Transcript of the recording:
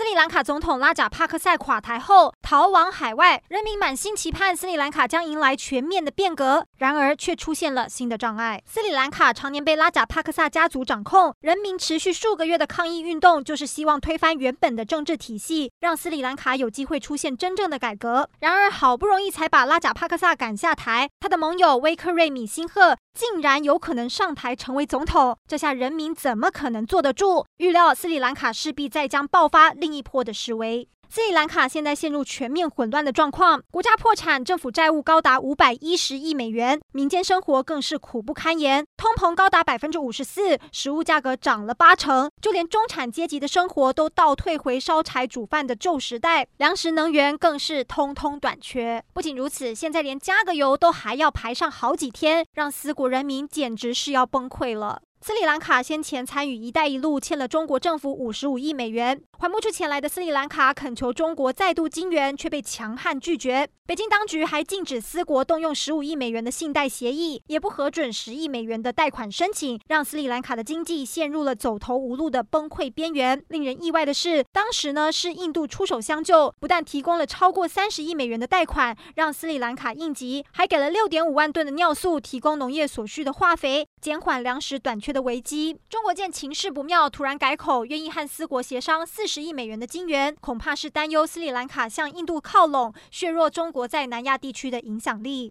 斯里兰卡总统拉贾帕克萨垮台后逃往海外，人民满心期盼斯里兰卡将迎来全面的变革，然而却出现了新的障碍。斯里兰卡常年被拉贾帕克萨家族掌控，人民持续数个月的抗议运动，就是希望推翻原本的政治体系，让斯里兰卡有机会出现真正的改革。然而好不容易才把拉贾帕克萨赶下台，他的盟友威克瑞米辛赫竟然有可能上台成为总统，这下人民怎么可能坐得住？预料斯里兰卡势必再将爆发另一波的示威。斯里兰卡现在陷入全面混乱的状况，国家破产，政府债务高达五百一十亿美元，民间生活更是苦不堪言，通膨高达百分之五十四，食物价格涨了八成，就连中产阶级的生活都倒退回烧柴煮饭的旧时代，粮食能源更是通通短缺。不仅如此，现在连加个油都还要排上好几天，让斯国人民简直是要崩溃了。斯里兰卡先前参与“一带一路”，欠了中国政府五十五亿美元，还不出钱来的斯里兰卡恳求中国再度金援，却被强悍拒绝。北京当局还禁止斯国动用十五亿美元的信贷协议，也不核准十亿美元的贷款申请，让斯里兰卡的经济陷入了走投无路的崩溃边缘。令人意外的是，当时呢是印度出手相救，不但提供了超过三十亿美元的贷款，让斯里兰卡应急，还给了六点五万吨的尿素，提供农业所需的化肥，减缓粮食短缺。的危机，中国见情势不妙，突然改口，愿意和斯国协商四十亿美元的金元，恐怕是担忧斯里兰卡向印度靠拢，削弱中国在南亚地区的影响力。